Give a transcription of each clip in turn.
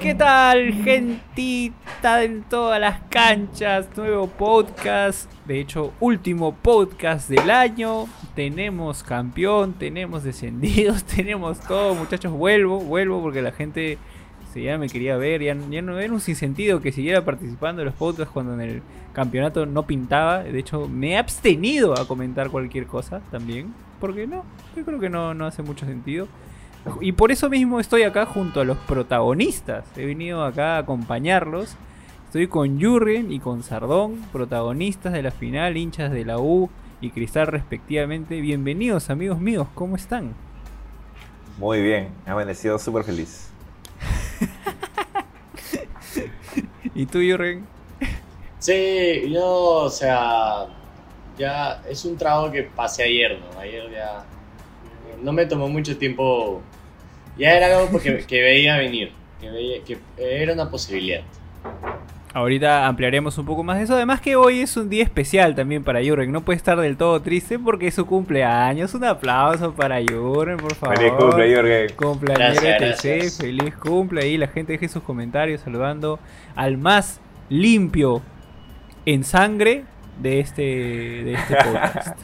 ¿Qué tal, gentita en todas las canchas? Nuevo podcast, de hecho, último podcast del año. Tenemos campeón, tenemos descendidos, tenemos todo, muchachos. Vuelvo, vuelvo porque la gente se ya me quería ver, ya, ya no era un sinsentido que siguiera participando en los podcasts cuando en el campeonato no pintaba. De hecho, me he abstenido a comentar cualquier cosa también, porque no, yo creo que no, no hace mucho sentido. Y por eso mismo estoy acá junto a los protagonistas. He venido acá a acompañarlos. Estoy con Jurgen y con Sardón, protagonistas de la final, hinchas de la U y Cristal respectivamente. Bienvenidos amigos míos, ¿cómo están? Muy bien, me ha amanecido súper feliz. ¿Y tú, Jurgen? Sí, yo, o sea, ya es un trago que pasé ayer, ¿no? Ayer ya no me tomó mucho tiempo. Ya era algo que, que veía venir, que, veía, que era una posibilidad. Ahorita ampliaremos un poco más de eso. Además que hoy es un día especial también para Jurgen. No puede estar del todo triste porque es su cumpleaños. Un aplauso para Jurgen, por favor. Feliz cumple, Jurgen. Cumpleaños Gracias, TC, gracias. feliz cumple. Ahí la gente deje sus comentarios saludando al más limpio en sangre de este, de este podcast,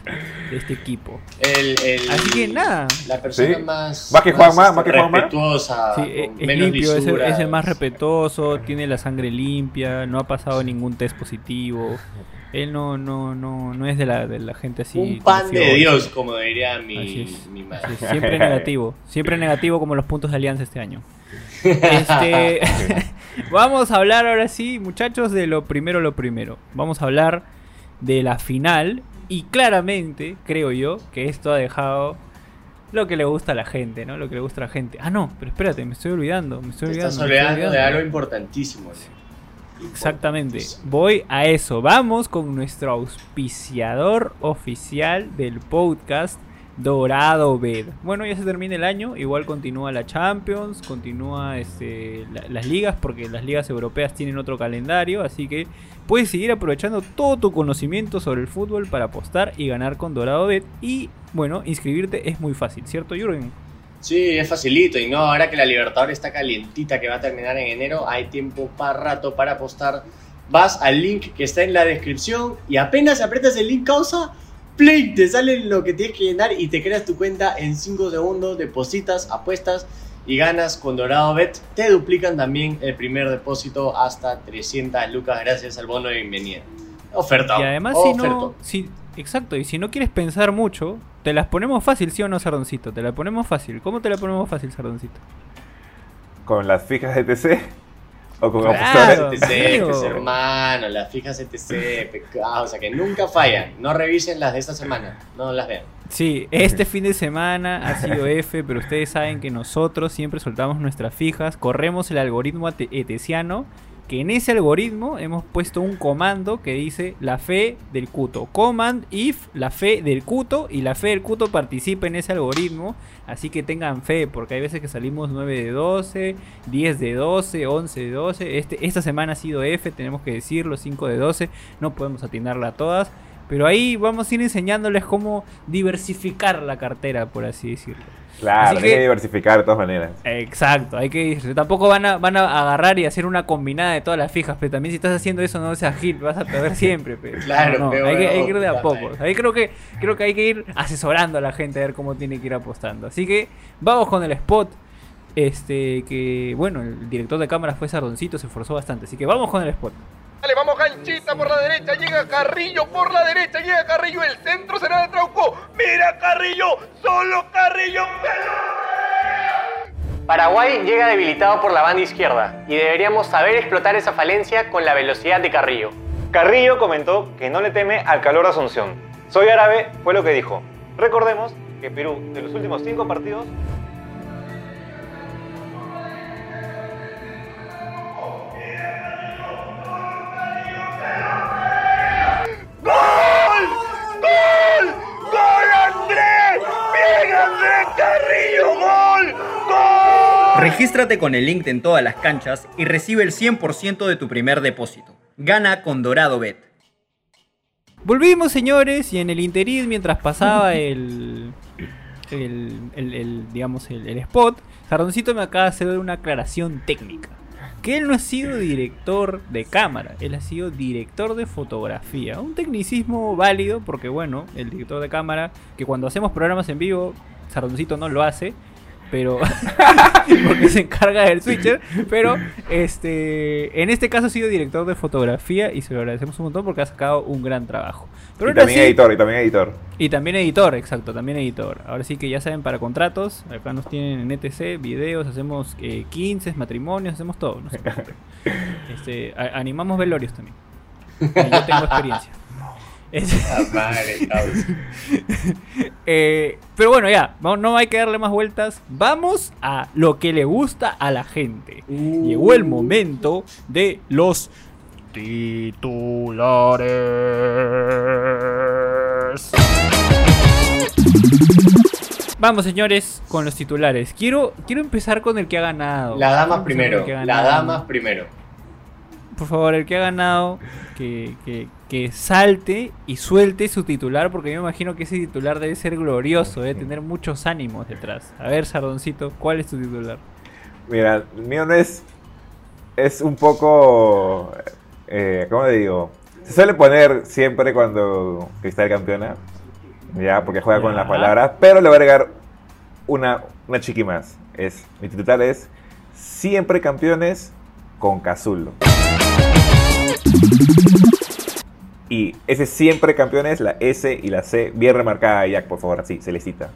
de este equipo. El, el- Así que nada. La persona Sí. más, Más que Juanma, más que Juanma. respetuosa, Sí, con es, limpio, es el, lisuras. es el más respetuoso, tiene la sangre limpia, no ha pasado ningún test positivo. Él no, no, no, no es de la, de la gente así. Un pan de. Dios, como diría mi, Así es, mi así madre. es, Siempre negativo, siempre negativo como los puntos de alianza este año. Este, vamos a hablar ahora sí, muchachos, de lo primero, lo primero. Vamos a hablar de la final y claramente, creo yo, que esto ha dejado lo que le gusta a la gente, ¿no? Lo que le gusta a la gente. Ah, no, pero espérate, me estoy olvidando, me estoy olvidando. estás me estoy olvidando de algo importantísimo. ¿no? Exactamente. Voy a eso. Vamos con nuestro auspiciador oficial del podcast Dorado Bed. Bueno, ya se termina el año. Igual continúa la Champions, continúa este, la- las ligas, porque las ligas europeas tienen otro calendario. Así que puedes seguir aprovechando todo tu conocimiento sobre el fútbol para apostar y ganar con Dorado Bet. Y bueno, inscribirte es muy fácil, ¿cierto, Jürgen? Sí, es facilito. Y no, ahora que la Libertadores está calientita, que va a terminar en enero, hay tiempo para rato para apostar. Vas al link que está en la descripción y apenas aprietas el link causa, play, te sale lo que tienes que llenar y te creas tu cuenta en 5 segundos, depositas, apuestas y ganas con Dorado Bet. Te duplican también el primer depósito hasta 300 lucas gracias al bono de bienvenida. Oferta. Y además, si no. Si, exacto, y si no quieres pensar mucho, te las ponemos fácil, ¿sí o no, Sardoncito? Te la ponemos fácil. ¿Cómo te la ponemos fácil, Sardoncito? ¿Con las fijas de TC? ¿O con Claro. apostadores? ETC, pues, hermano, las fijas ETC, pecado, o sea que nunca fallan. No revisen las de esta semana, no las vean. Sí, este fin de semana ha sido F, pero ustedes saben que nosotros siempre soltamos nuestras fijas, corremos el algoritmo etesiano, que en ese algoritmo hemos puesto un comando que dice la fe del cuto. Command if la fe del cuto y la fe del cuto participa en ese algoritmo, así que tengan fe, porque hay veces que salimos 9 de 12, 10 de 12, 11 de 12. Este, esta semana ha sido F, tenemos que decirlo, 5 de 12, no podemos atinarla a todas. Pero ahí vamos a ir enseñándoles cómo diversificar la cartera, por así decirlo. Claro, Así hay que- que diversificar de todas maneras. Exacto, hay que ir. Tampoco van a, van a agarrar y hacer una combinada de todas las fijas, pero también si estás haciendo eso no seas gil, vas a perder siempre. Pero, Claro, no, no, pero hay, que, hay que ir de a poco. Ahí creo que, creo que hay que ir asesorando a la gente a ver cómo tiene que ir apostando. Así que vamos con el spot. Este, que bueno, el director de cámara fue Sardoncito, se esforzó bastante. Así que vamos con el spot. Dale, vamos Ganchita por la derecha, llega Carrillo por la derecha, llega Carrillo, el centro será de Trauco. Mira Carrillo, solo Carrillo. Paraguay llega debilitado por la banda izquierda y deberíamos saber explotar esa falencia con la velocidad de Carrillo. Carrillo comentó que no le teme al calor Asunción. Soy árabe fue lo que dijo. Recordemos que Perú, de los últimos cinco partidos, Regístrate con el link en todas las canchas y recibe el 100% de tu primer depósito. Gana con Dorado Bet. Volvimos, señores, y en el interín, mientras pasaba el, el, el- el, digamos, el, el spot, Sardoncito me acaba de hacer una aclaración técnica. que él no ha sido director de cámara, él ha sido director de fotografía. Un tecnicismo válido porque, bueno, el director de cámara, que cuando hacemos programas en vivo, Sardoncito no lo hace, pero porque se encarga del switcher, pero este en este caso ha sido director de fotografía y se lo agradecemos un montón porque ha sacado un gran trabajo. Pero y también sí- editor, y también editor. y también editor, exacto, también editor. Ahora sí que ya saben, para contratos, acá nos tienen en ETC, videos, hacemos eh, 15, matrimonios, hacemos todo. no. Este, a- animamos velorios también. Y yo tengo experiencia. Ah, madre, eh, pero bueno, ya, vamos- no hay que darle más vueltas. Vamos a lo que le gusta a la gente. Llegó el momento de los titulares. Vamos, señores, con los titulares. Quiero, quiero empezar con el que ha ganado. La dama primero. La dama primero. Por favor, el que ha ganado, que, que, que salte y suelte su titular, porque yo me imagino que ese titular debe ser glorioso, debe tener muchos ánimos detrás. A ver, Sardoncito, ¿cuál es tu titular? Mira, el mío no es. Es un poco. Eh, ¿Cómo le digo? Se suele poner siempre cuando Cristal campeona. Ya, porque juega con las palabras. Pero le voy a agregar una, una chiqui más. Es, mi titular es. Siempre campeones con Cazulo. Y ese siempre campeones, la S y la C, bien remarcada, Jack, por favor, así, se le cita.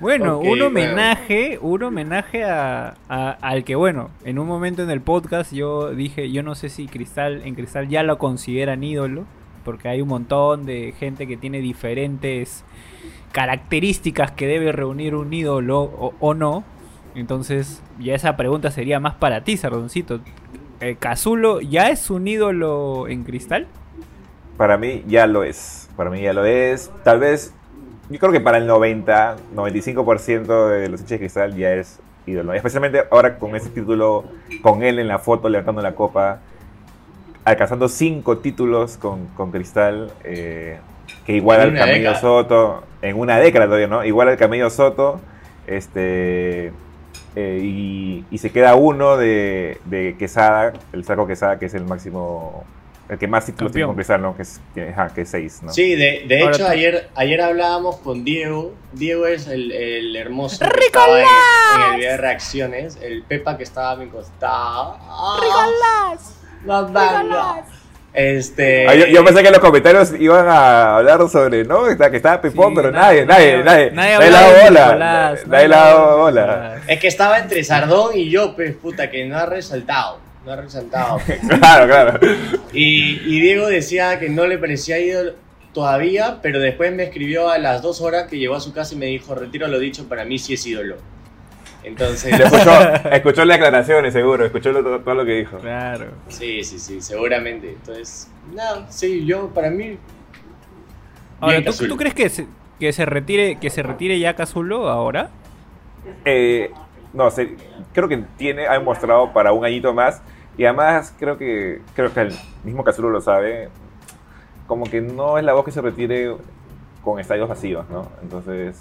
Bueno, un bueno. homenaje, un homenaje a, a- al que, bueno, en un momento en el podcast yo dije, yo no sé si Cristal, en Cristal ya lo consideran ídolo, porque hay un montón de gente que tiene diferentes características que debe reunir un ídolo o, o no. Entonces, ya esa pregunta sería más para ti, Sardoncito. Eh, ¿Cazulo ya es un ídolo en Cristal? Para mí ya lo es. Para mí ya lo es. Tal vez, yo creo que para el 90, 95% de los hinchas de cristal ya es ídolo. Especialmente ahora con ese título, con él en la foto levantando la copa, alcanzando cinco títulos con, con cristal, eh, que igual al Camello década. Soto, en una década todavía, ¿no? Igual al Camello Soto, este. Eh, y, y se queda uno de, de Quesada, el saco Quesada, que es el máximo, el que más títulos tiene con Cristal, ¿no? Que es, ajá, que es seis, ¿no? Sí, de, de hecho ayer, ayer hablábamos con Diego. Diego es el, el hermoso que estaba en, en el video de reacciones. El Pepa que estaba a mi costado. ¡Ricolás! Este. Ah, yo, yo pensé que los comentarios iban a hablar sobre, ¿no? Que estaba Pipón, Sí, pero nadie- nadie, nadie, nadie- de bola. Nadie de bola. Es que estaba entre Sardón y yo, pues puta, que no ha resaltado. No ha resaltado. Claro, claro. Y, y Diego decía que no le parecía ídolo todavía, pero después me escribió a las dos horas que llegó a su casa y me dijo, retiro lo dicho, para mí sí es ídolo. Entonces, escuchó, escuchó las aclaraciones, seguro, escuchó lo- todo, todo lo que dijo. Claro. sí, sí, sí, seguramente. Entonces, no, sí, yo, para mí, Ahora, ¿tú, crees que se, que se retire que se retire ya Cazulo ahora? Eh, no sé, creo que tiene, ha demostrado para un añito más. Y además creo que creo que el mismo Cazulo lo sabe. Como que no es la voz que se retire con estadios vacíos, ¿no? Entonces.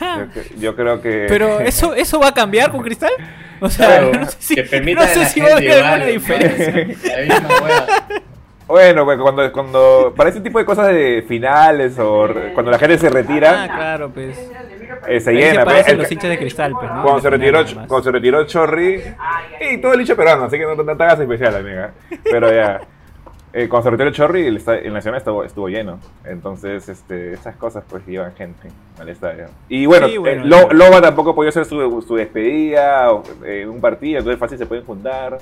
Yo, que- yo creo que... Pero eso eso va a cambiar con Cristal? O sea, Claro, no sé si, que no sé si va a haber alguna diferencia. la misma hueá. Bueno, pues, cuando, cuando para ese tipo de cosas de finales o re- cuando la gente se Ah, retira, claro, pues. eh, se llena. se pues, parecen el- los hinchas de Cristal, pues, ¿no? cuando, se retiró, cuando se retiró Chorri, y todo el hincha peruano, así que no, no te hagas especial, amiga. Pero ya, eh, cuando se retiró Chorri, el, el Nacional estuvo, estuvo lleno. Entonces, este, esas cosas pues llevan gente al estadio. Y bueno, Sí, bueno, eh. Loba tampoco podía hacer su, su despedida o, eh, un partido, entonces fácil se pueden juntar.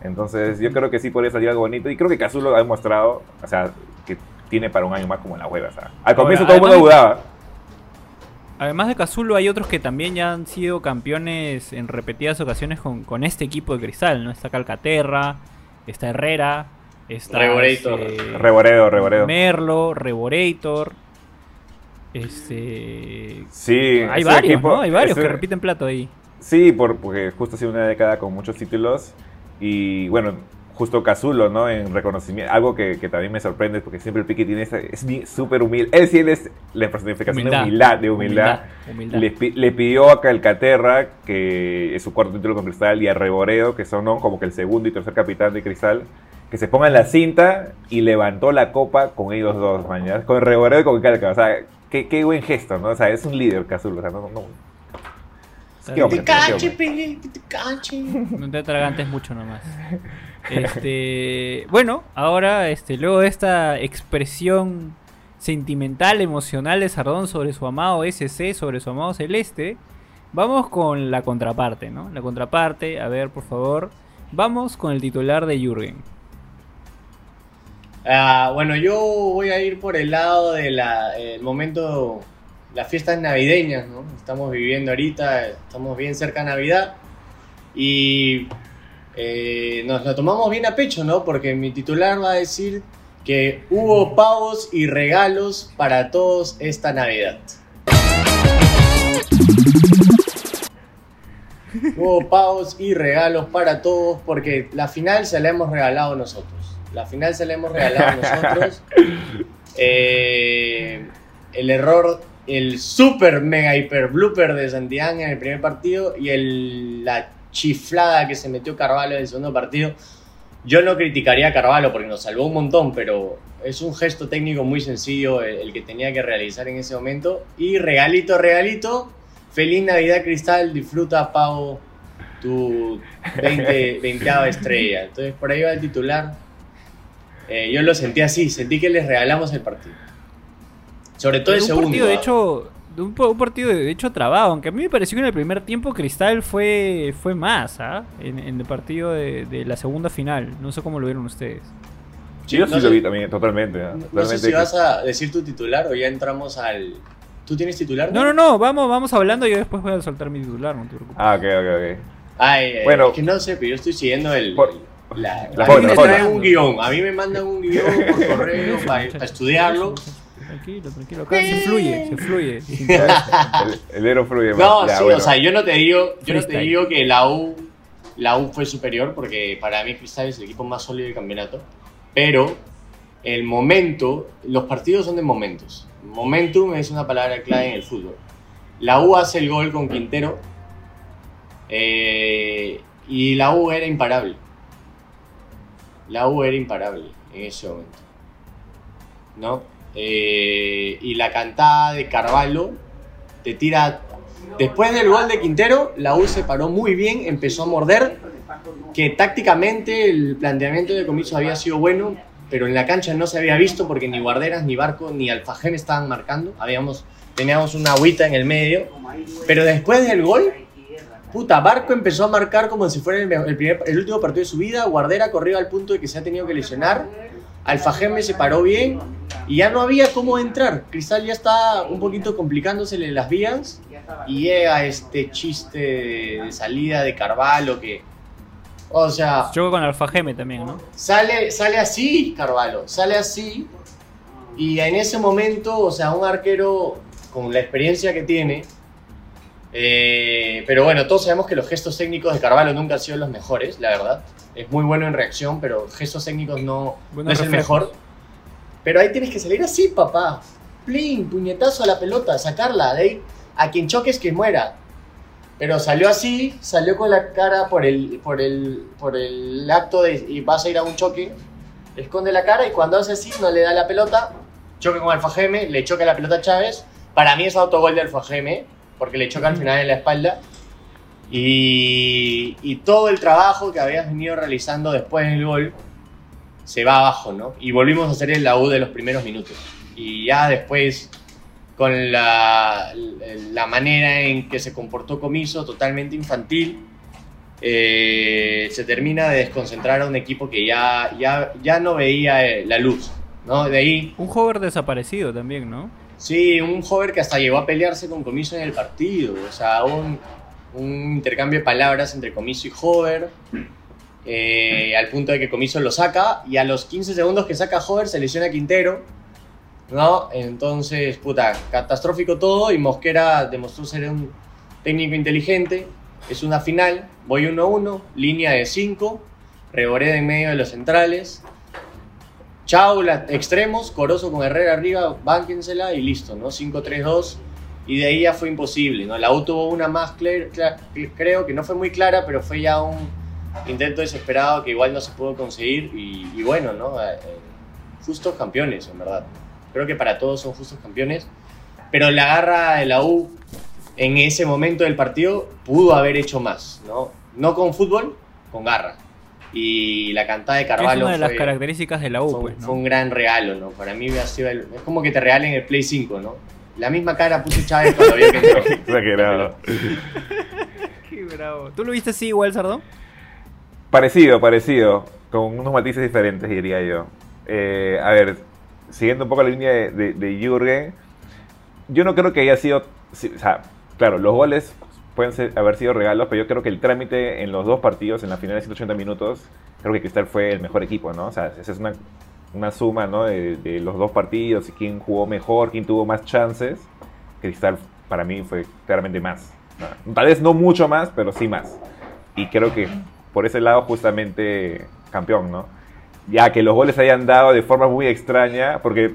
Entonces, yo creo que sí podría salir algo bonito. Y creo que Cazulo ha demostrado, o sea, que tiene para un año más como la hueva. O sea, al comienzo Ahora, todo el mundo dudaba. Además de Cazulo, hay otros que también ya han sido campeones en repetidas ocasiones con, con este equipo de Cristal, ¿no? Está Calcaterra, está Herrera, está Reborator. este, Reboreo, reboreo. Merlo, Reborator. Este. Sí, Hay varios, equipo- ¿no? Hay varios ese- que repiten plato ahí. Sí, por, porque justo ha sido una década con muchos títulos. Y bueno, justo Cazulo, ¿no? En reconocimiento, algo que, que también me sorprende porque siempre el Piqui tiene esa, es súper humilde. Él sí es la personificación de Humildad. humildad, de humildad. Humildad. Le, le pidió a Calcaterra, que es su cuarto título con Cristal, y a Reboreo, que son ¿no? como que el segundo y tercer capitán de Cristal, que se pongan la cinta y levantó la copa con ellos dos, mañana, con Reboreo y con Calca. O sea, qué, qué buen gesto, ¿no? O sea, es un líder Cazulo, o sea, no, no, qué hombre, Te cache. No te atragantes mucho nomás. Este, bueno, ahora este, luego de esta expresión sentimental, emocional de Sardón sobre su amado SC, sobre su amado Celeste, vamos con la contraparte, ¿no? La contraparte, a ver, por favor, vamos con el titular de Jürgen. Ah, bueno, yo voy a ir por el lado del momento, las fiestas navideñas, ¿no? Estamos viviendo ahorita, estamos bien cerca de Navidad y eh, nos lo tomamos bien a pecho, ¿no? Porque mi titular va a decir que hubo pavos y regalos para todos esta Navidad. Hubo pavos y regalos para todos porque la final se la hemos regalado nosotros. La final se la hemos regalado nosotros. Eh, el error, el super mega hiper blooper de Santillán en el primer partido y el, la chiflada que se metió Carvalho en el segundo partido. Yo no criticaría a Carvalho porque nos salvó un montón, pero es un gesto técnico muy sencillo el, el que tenía que realizar en ese momento. Y regalito, regalito. Feliz Navidad Cristal, disfruta Pau tu 20, 20 estrella. Entonces por ahí va el titular. Eh, yo lo sentí así, sentí que les regalamos el partido. Sobre todo el un segundo. partido, de ¿ah? hecho, de un, un partido de hecho trabado, aunque a mí me pareció que en el primer tiempo Cristal fue, fue más, ¿ah? En, en el partido de, de la segunda final. No sé cómo lo vieron ustedes. Sí, yo sí lo vi también, totalmente. ¿no? No, no sé si que- vas a decir tu titular o ya entramos al. ¿Tú tienes titular? No, no, no, vamos, vamos hablando y yo después voy a soltar mi titular, no te preocupes. Ah, ok, ok, ok. Ay, eh, Bueno. es que no sé, pero yo estoy siguiendo el. Por- la, la a mí me traen un guion. A mí me mandan un guion por correo para, estudiarlo. Tranquilo, tranquilo. Acá se fluye, se fluye. El, Ero fluye más. No, Ya, sí, bueno. o sea, yo no te digo, yo no te digo que la U, la U fue superior porque para mí Cristal es el equipo más sólido del campeonato, pero el momento, los partidos son de momentos. Momentum es una palabra clave en el fútbol. La U hace el gol con Quintero eh, y la U era imparable. La U era imparable en ese momento. ¿No? Eh, y la cantada de Carvalho te tira. Después del gol de Quintero, la U se paró muy bien, empezó a morder. Que tácticamente el planteamiento de Comiso había sido bueno, pero en la cancha no se había visto porque ni Guarderas, ni Barco, ni Alfajén estaban marcando. Teníamos una agüita en el medio. Pero después del gol, puta, Barco empezó a marcar como si fuera el, me- el primer- el último partido de su vida. Guardera corrió al punto de que se ha tenido que lesionar. Alfajeme se paró bien y ya no había cómo entrar. Cristal ya está un poquito complicándosele las vías y llega este chiste de, salida de Carvalho que, o sea, Choco con Alfa Geme también, ¿no? sale, sale así Carvalho, sale así y en ese momento, o sea, un arquero con la experiencia que tiene, eh, pero bueno, todos sabemos que los gestos técnicos de Carvalho nunca han sido los mejores, la verdad. Es muy bueno en reacción, pero gestos técnicos no, no es el mejor. Pero ahí tienes que salir así, papá. Plin, puñetazo a la pelota, sacarla. De ahí, a quien choques que muera. Pero salió así, salió con la cara por el, por el, por el acto de y vas a ir a un choque. Esconde la cara y cuando hace así no le da la pelota. Choque con Alfajeme, le choca la pelota a Chávez. Para mí es autogol de Alfajeme, porque le choca al final en la espalda. Y, y todo el trabajo que habías venido realizando después del gol se va abajo, ¿no? Y volvimos a hacer el la U de los primeros minutos. Y ya después, con la, la manera en que se comportó Comiso, totalmente infantil, eh, se termina de desconcentrar a un equipo que ya, ya, ya no veía eh, la luz, ¿no? De ahí, Un hover desaparecido también, ¿no? Sí, un joven que hasta llegó a pelearse con Comiso en el partido, o sea, un, un intercambio de palabras entre Comiso y Hover. eh, al punto de que Comiso lo saca y a los 15 segundos que saca Hover se lesiona Quintero, ¿no? Entonces, puta, catastrófico todo y Mosquera demostró ser un técnico inteligente. Es una final, voy 1-1, línea de 5. Reboreda en medio de los centrales. Chau, la- extremos, Corozo con Herrera arriba, bánquensela y listo, ¿no? 5-3-2. Y de ahí ya fue imposible, ¿no? La U tuvo una más, cler- cla- creo que no fue muy clara, pero fue ya un intento desesperado que igual no se pudo conseguir. Y, y bueno, ¿no? Eh, eh, justos campeones, en verdad. Creo que para todos son justos campeones. Pero la garra de la U en ese momento del partido pudo haber hecho más, ¿no? No con fútbol, con garra. Y la cantada de Que es Carvalho una de las fue- características de la U, fue, pues, fue un gran regalo, ¿no? Para mí ha sido el- es como que te regalen el Play 5, ¿no? La misma cara puso Chávez cuando vio que entró. Exagerado. Qué bravo. ¿Tú lo viste así igual, Sardo? Parecido, parecido, con unos matices diferentes, diría yo. Eh, a ver, siguiendo un poco la línea de, de, de Jürgen, yo no creo que haya sido, o sea, claro, los goles pueden ser- haber sido regalos, pero yo creo que el trámite en los dos partidos, en la final de 180 minutos, creo que Cristal fue el mejor equipo, ¿no? O sea, esa es una, una suma, ¿no? De, de los dos partidos y quién jugó mejor, quién tuvo más chances. Cristal para mí fue claramente más. ¿no? Tal vez no mucho más, pero sí más. Y creo que por ese lado justamente campeón, ¿no? Ya que los goles hayan dado de forma muy extraña, porque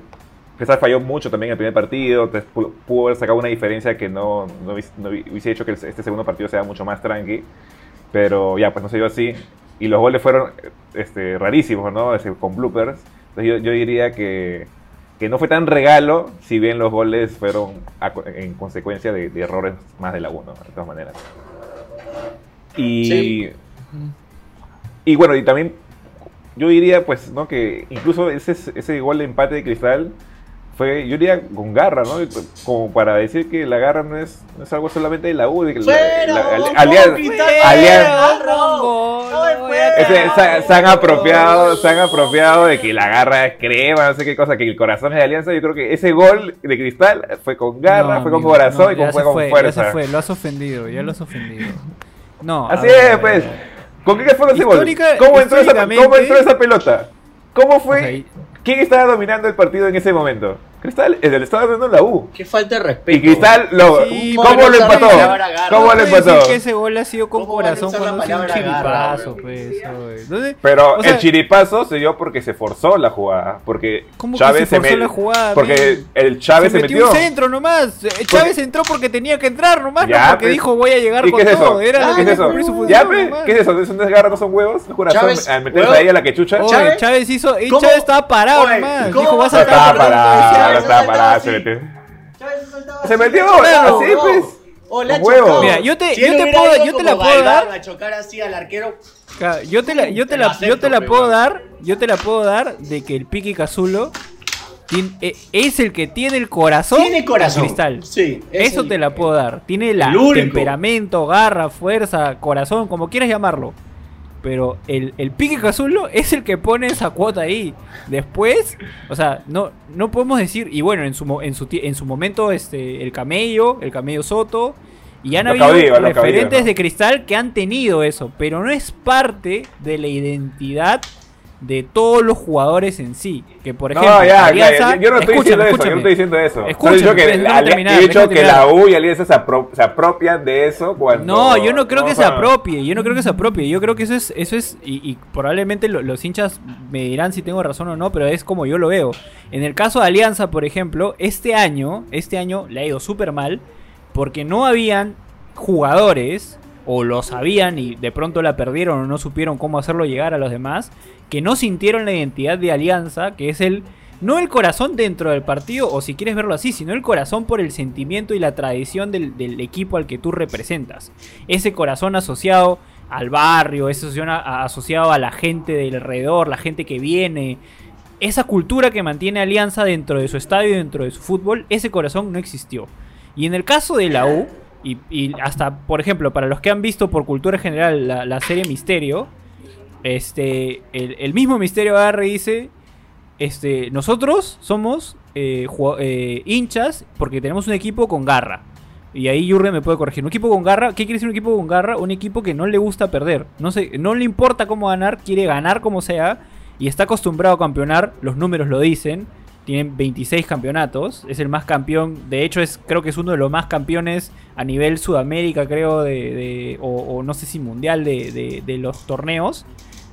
Cristal falló mucho también en el primer partido, pudo haber sacado una diferencia que no, no, hubiese- no hubiese hecho que este segundo partido sea mucho más tranqui, pero ya, pues no se dio así. Y los goles fueron este, rarísimos, ¿no? Este, con bloopers. Entonces yo, yo diría que, que no fue tan regalo, si bien los goles fueron a en consecuencia de, de errores más de la 1, de todas maneras. Y, Sí. y bueno, y también yo diría, pues, ¿no? Que incluso ese, ese gol de empate de Cristal fue, yo diría, con garra, ¿no? Como para decir que la garra no es, no es algo solamente de la U, de que la- ¡Fuera, la- ali- Gonzalo alian- Cristal! alian- ¡Fuera! ese- se, se han apropiado, se han apropiado de que la garra es crema, no sé qué cosa, que el corazón es de alianza. Yo creo que ese gol de cristal fue con garra, No, fue con amigo, corazón no, y con, fue se con fue, fuerza. Ya se fue, lo has ofendido, ya lo has ofendido. No. Así ver, es, pues. ¿Con qué fue ese gol? ¿Cómo entró, esa, ¿Cómo entró esa pelota? ¿Cómo fue? O sea, y- ¿Quién estaba dominando el partido en ese momento? Cristal, el estaba dominando la U. Qué falta de respeto. Y Cristal, lo, Sí, ¿cómo lo empató? ¿Cómo lo empató? que ese gol ha sido con ¿Cómo van a corazón cuando ha sido un chiripazo, pues. Entonces, Pero o sea, el chiripazo se dio porque se forzó la jugada. Porque ¿Cómo que Chávez se forzó met- la jugada, Porque el Chávez se, se metió, metió. un centro nomás. Eh, Chávez entró porque tenía que entrar nomás, Ya, no porque pues. dijo voy a llegar ¿Y con qué es todo. eso? Era Ah, ¿Qué es que eso? ¿Ya. ¿Qué es eso? ¿Eso no es garra, no son huevos? ¿No corazón? Al meterse ahí a la quechucha. Chávez- hizo. Chávez estaba parado nomás. ¿cómo Dijo, vas a Chávez, parado, no estaba así. se metió. Se metió, Claro, así, no. pues. O la huevo. Mira, yo te- Si yo él te hubiera puedo- yo te la puedo dar. A chocar así al arquero. Claro, yo te la, yo te Te la, yo te la puedo dar, yo te la puedo dar de que el Piqui Cazulo eh, es el que tiene el corazón, Tiene corazón. cristal. Sí, es Eso el- te la puedo dar. Tiene la temperamento, garra, fuerza, corazón, como quieras llamarlo. Pero el, el Piqui Cazulo es el que pone esa cuota ahí. Después, o sea, no, no podemos decir, y bueno, en su, en su, en su momento, este, el camello, el camello Soto, y han Lo habido referentes de cristal que han tenido eso, pero no es parte de la identidad de todos los jugadores en sí. Que por ejemplo, No, ya, Alianza- ya, yo no estoy diciendo eso, yo no estoy diciendo eso. Escúchame, dicho que, terminar, he dicho que la. U y Alianza se, apro- se apropian de eso cuando... No, yo no creo que se sea, apropie, yo no creo que se apropie, yo creo que eso es, eso es, y, y probablemente lo- los hinchas me dirán si tengo razón o no, pero es como yo lo veo. En el caso de Alianza, por ejemplo, este año, este año le ha ido súper mal, porque no habían jugadores, o lo sabían y de pronto la perdieron o no supieron cómo hacerlo llegar a los demás, que no sintieron la identidad de Alianza, que es el, no el corazón dentro del partido, o si quieres verlo así, sino el corazón por el sentimiento y la tradición del, equipo al que tú representas. Ese corazón asociado al barrio, ese a- asociado a la gente del alrededor, la gente que viene. Esa cultura que mantiene Alianza dentro de su estadio, dentro de su fútbol, ese corazón no existió. Y en el caso de la U, y, hasta, por ejemplo, para los que han visto por cultura general la, serie Misterio, este, el, mismo Misterio agarra y dice, este, nosotros somos eh, eh, hinchas porque tenemos un equipo con garra. Y ahí Jurgen me puede corregir. Un equipo con garra, ¿qué quiere decir un equipo con garra? Un equipo que no le gusta perder. No, sé, no le importa cómo ganar, quiere ganar como sea. Y está acostumbrado a campeonar, los números lo dicen. Tienen 26 campeonatos. Es el más campeón. De hecho, es, creo que es uno de los más campeones a nivel Sudamérica, creo, de, o, o no sé si mundial de, de- de los torneos.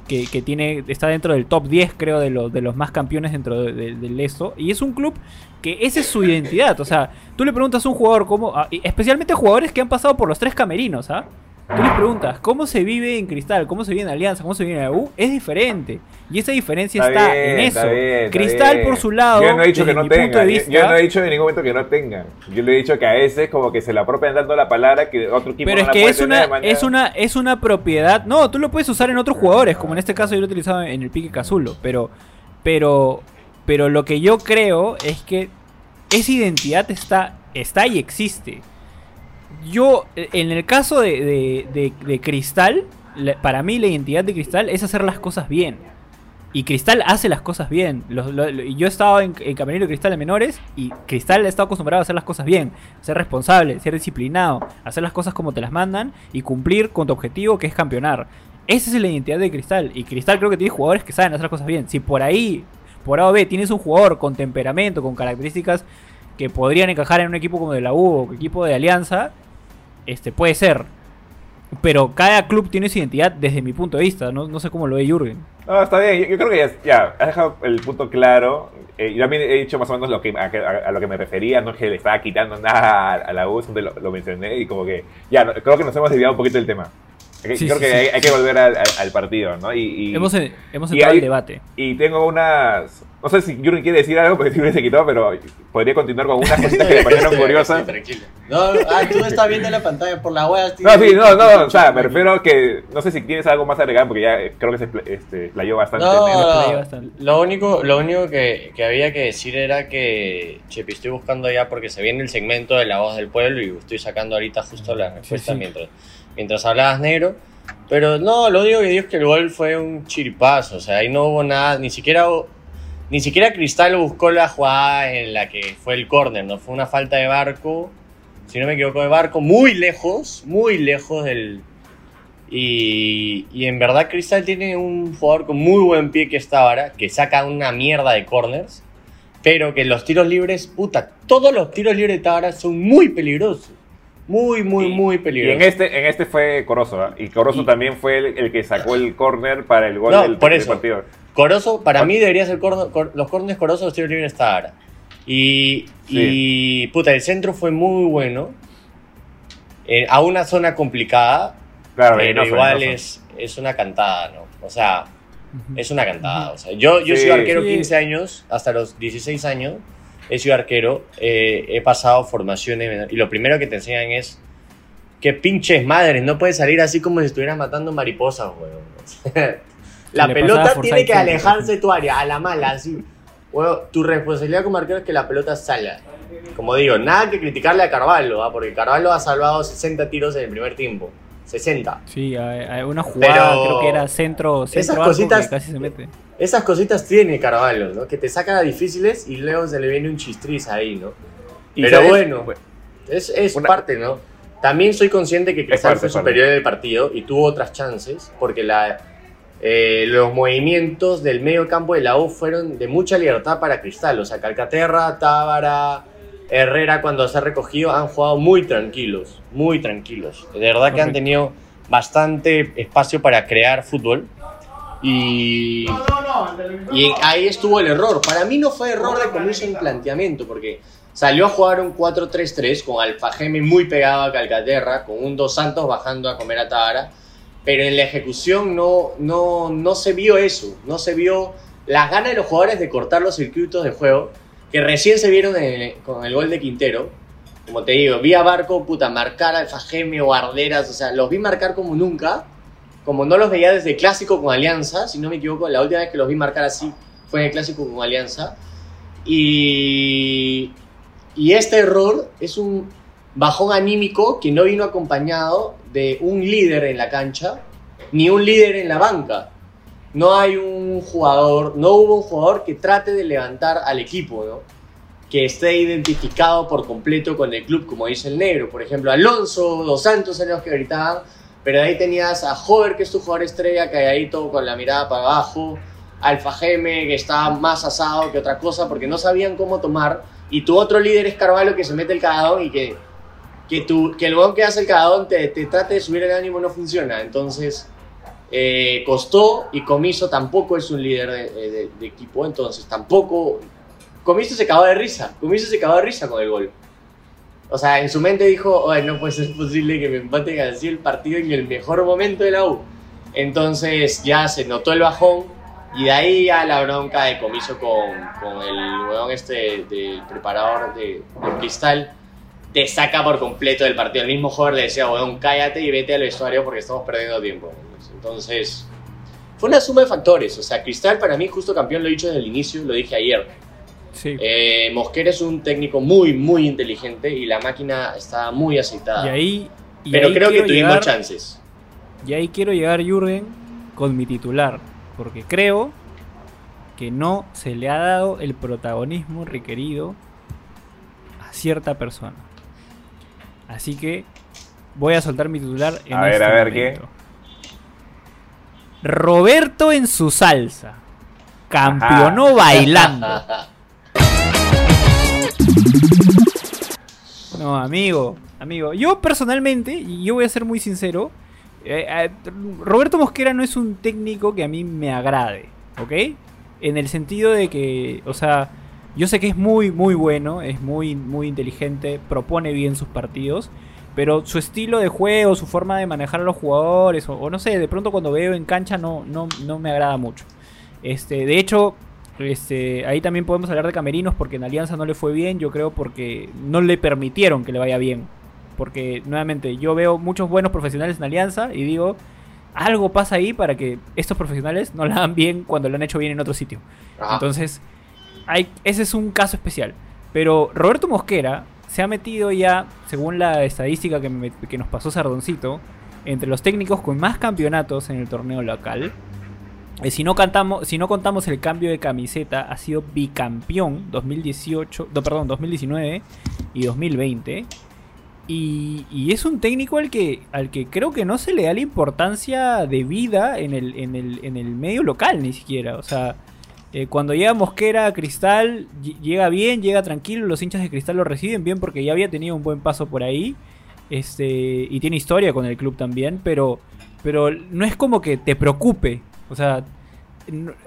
que, que tiene está dentro del top 10, creo, de los, de los más campeones dentro de- de- del esto. Y es un club que esa es su identidad. O sea, tú le preguntas a un jugador cómo, a- y especialmente jugadores que han pasado por los tres camerinos, ¿ah? Tú les preguntas, ¿cómo se vive en Cristal? ¿Cómo se vive en Alianza? ¿Cómo se vive en la U? Es diferente. Y esa diferencia está, bien, en eso. está bien, está Cristal, bien. por su lado, Yo no he dicho desde que no mi punto de tengan. vista, Yo, yo no he dicho en ningún momento que no tengan. Yo le he dicho que a veces como que se la apropian dando la palabra que otro equipo Pero no es la que puede es tener una, es una es una propiedad. No, tú lo puedes usar en otros jugadores, como en este caso yo lo he utilizado en el pique Cazulo. Pero, pero, pero lo que yo creo es que esa identidad está, está y existe. Yo, eh, en el caso de, de- de- de Cristal, para mí la identidad de Cristal es hacer las cosas bien. Y Cristal hace las cosas bien. Los- lo- lo- yo he estado en, en Camerino Cristal en menores y Cristal ha estado acostumbrado a hacer las cosas bien. Ser responsable, ser disciplinado, hacer las cosas como te las mandan y cumplir con tu objetivo que es campeonar. Esa es la identidad de Cristal. Y Cristal creo que tiene jugadores que saben hacer las cosas bien. Si por ahí, por A o B, tienes un jugador con temperamento, con características que podrían encajar en un equipo como de la U o equipo de Alianza, este puede ser. Pero cada club tiene su identidad desde mi punto de vista. No, no sé cómo lo ve Jürgen. No, está bien. Yo, creo que ya, ya, has dejado el punto claro. Eh, yo también he dicho más o menos lo que, a, lo que me refería. No es que le estaba quitando nada a, la U, lo, lo mencioné y como que ya, creo que nos hemos desviado un poquito del tema. Sí, creo sí, que sí. hay, hay que volver al, al- al partido, ¿no? Y, y- Hemos, hemos y entrado hay- al debate. y tengo unas... No sé si Jürgen quiere decir algo porque siempre se quitó, pero podría continuar con unas cositas que me parecieron curiosas. Sí, tranquilo. No, ah, tú estás viendo la pantalla por la web. No, sí, no, no, o sea, me refiero a que no sé si tienes algo más agregado porque ya creo que se este, explayó bastante. eso. Play No, bastante. lo único, lo único que, que había que decir era que, Chepi, estoy buscando ya porque se viene el segmento de la voz del pueblo y estoy sacando ahorita justo la respuesta sí. mientras, mientras hablabas negro. Pero no, lo único que digo es que el gol fue un chiripazo, o sea, ahí no hubo nada, ni siquiera, ni siquiera Cristal buscó la jugada en la que fue el córner, no fue una falta de barco, si no me equivoco, de barco muy lejos, muy lejos del, y, y en verdad Cristal tiene un jugador con muy buen pie que es Tábara, que saca una mierda de corners, pero que los tiros libres, puta, todos los tiros libres de Tábara son muy peligrosos. Muy, muy, Y- muy Y peligrosos. en este, en este fue Corozo, ¿ah? y Corozo Y- también fue el, el que sacó el córner para el gol No, del por del eso. partido. Corozo, para mí debería ser corno- cor- los corners Corozo, los tiros libres Tábara. Y, y, puta, el centro fue muy bueno. eh, a una zona complicada, Claro, pero igual es, es una cantada, ¿no? O sea, Es una cantada. O sea, yo, yo he Sí. sido arquero Sí. 15 años, hasta los 16 años. He sido arquero. eh, he pasado formaciones. Y lo primero que te enseñan es que pinches madres. No puedes salir así como si estuvieras matando mariposas, weón. la pelota tiene que alejarse de tu área, a la mala, así. Weón, tu responsabilidad como arquero es que la pelota salga. Como digo, nada que criticarle a Carvalho, ¿ah? porque Carvalho ha salvado 60 tiros en el primer tiempo. 60. Sí, hay, una jugada, Pero creo que era centro, centro esas cositas- que casi se mete. Esas cositas tiene Carvalho, ¿no? Que te sacan a difíciles y luego se le viene un chistriz ahí, ¿no? Y Pero sabes- bueno, es, es Una- parte, ¿no? También soy consciente que Cristal fue superior en el partido y tuvo otras chances, porque la, eh, los movimientos del medio campo de la U fueron de mucha libertad para Cristal. O sea, Calcaterra, Tábara, Herrera, cuando se ha recogido, han jugado muy tranquilos, muy tranquilos. De verdad que han tenido bastante espacio para crear fútbol. Y, y ahí estuvo el error. Para mí no fue error de comienzo en planteamiento, porque salió a jugar un 4-3-3 con Alfajeme muy pegado a Calcaterra, con un Dos Santos bajando a comer a Tara. Pero en la ejecución no, no, no se vio eso, no se vio las ganas de los jugadores de cortar los circuitos de juego, que recién se vieron en- con el gol de Quintero. Como te digo, vi a Barco, puta, marcar a Alfajeme o Arderas, o sea, los vi marcar como nunca como no los veía desde el clásico con Alianza, si no me equivoco, la última vez que los vi marcar así fue en el clásico con Alianza. Y, y este error es un bajón anímico que no vino acompañado de un líder en la cancha, ni un líder en la banca. No hay un jugador, no hubo un jugador que trate de levantar al equipo, que esté identificado por completo con el club, como dice el negro. Por ejemplo, Alonso, Dos Santos eran los que gritaban, pero ahí tenías a Hover, que es tu jugador estrella, calladito, con la mirada para abajo. Alfa Geme, que estaba más asado que otra cosa, porque no sabían cómo tomar. Y tu otro líder es Carvalho, que se mete el cagadón y que, que, tu, que el huevón que hace el cagadón te, te trate de subir el ánimo no funciona. Entonces, eh, costó y Comiso tampoco es un líder de, de- de equipo, entonces tampoco... Comiso se cagó de risa, Comiso se cagó de risa con el gol. O sea, en su mente dijo, "Ay, no puede ser posible que me empaten así el partido en el mejor momento de la U. Entonces ya se notó el bajón y de ahí ya la bronca de Comiso con, con el weón este del preparador de, de Cristal te saca por completo del partido. El mismo jugador le decía, weón, cállate y vete al vestuario porque estamos perdiendo tiempo. Entonces, fue una suma de factores. O sea, Cristal para mí, justo campeón, lo he dicho desde el inicio, lo dije ayer. Sí. Eh, Mosquera es un técnico muy, muy inteligente y la máquina está muy aceitada. y ahí. y Pero ahí creo que tuvimos llegar- chances. Y ahí quiero llegar, Jürgen, con mi titular. Porque creo que no se le ha dado el protagonismo requerido a cierta persona. Así que voy a soltar mi titular en A ver, este a ver, momento. Roberto en su salsa. Campeonó bailando. No, amigo, amigo. Yo personalmente, y yo voy a ser muy sincero, eh, eh, Roberto Mosquera no es un técnico que a mí me agrade, ¿ok? En el sentido de que, o sea, yo sé que es muy, muy bueno, es muy, muy inteligente, propone bien sus partidos, pero su estilo de juego, su forma de manejar a los jugadores, o, o no sé, de pronto cuando veo en cancha no, no, no me agrada mucho. Este, de hecho, este, ahí también podemos hablar de Camerinos porque en Alianza no le fue bien, yo creo porque no le permitieron que le vaya bien. Porque nuevamente yo veo muchos buenos profesionales en Alianza y digo, algo pasa ahí para que estos profesionales no la hagan bien cuando lo han hecho bien en otro sitio. Entonces, hay, ese es un caso especial. Pero Roberto Mosquera se ha metido ya, según la estadística que, me- que nos pasó Sardoncito, entre los técnicos con más campeonatos en el torneo local. Eh, si, no cantamos, si no contamos el cambio de camiseta, ha sido bicampeón 2018, no, perdón, 2019 y 2020. Y, y es un técnico al que, al que creo que no se le da la importancia de vida en el, en el, en el medio local ni siquiera. O sea, eh, cuando llega Mosquera a Cristal, ll- llega bien, llega tranquilo, los hinchas de Cristal lo reciben bien porque ya había tenido un buen paso por ahí. Este, y tiene historia con el club también, pero, pero no es como que te preocupe. O sea,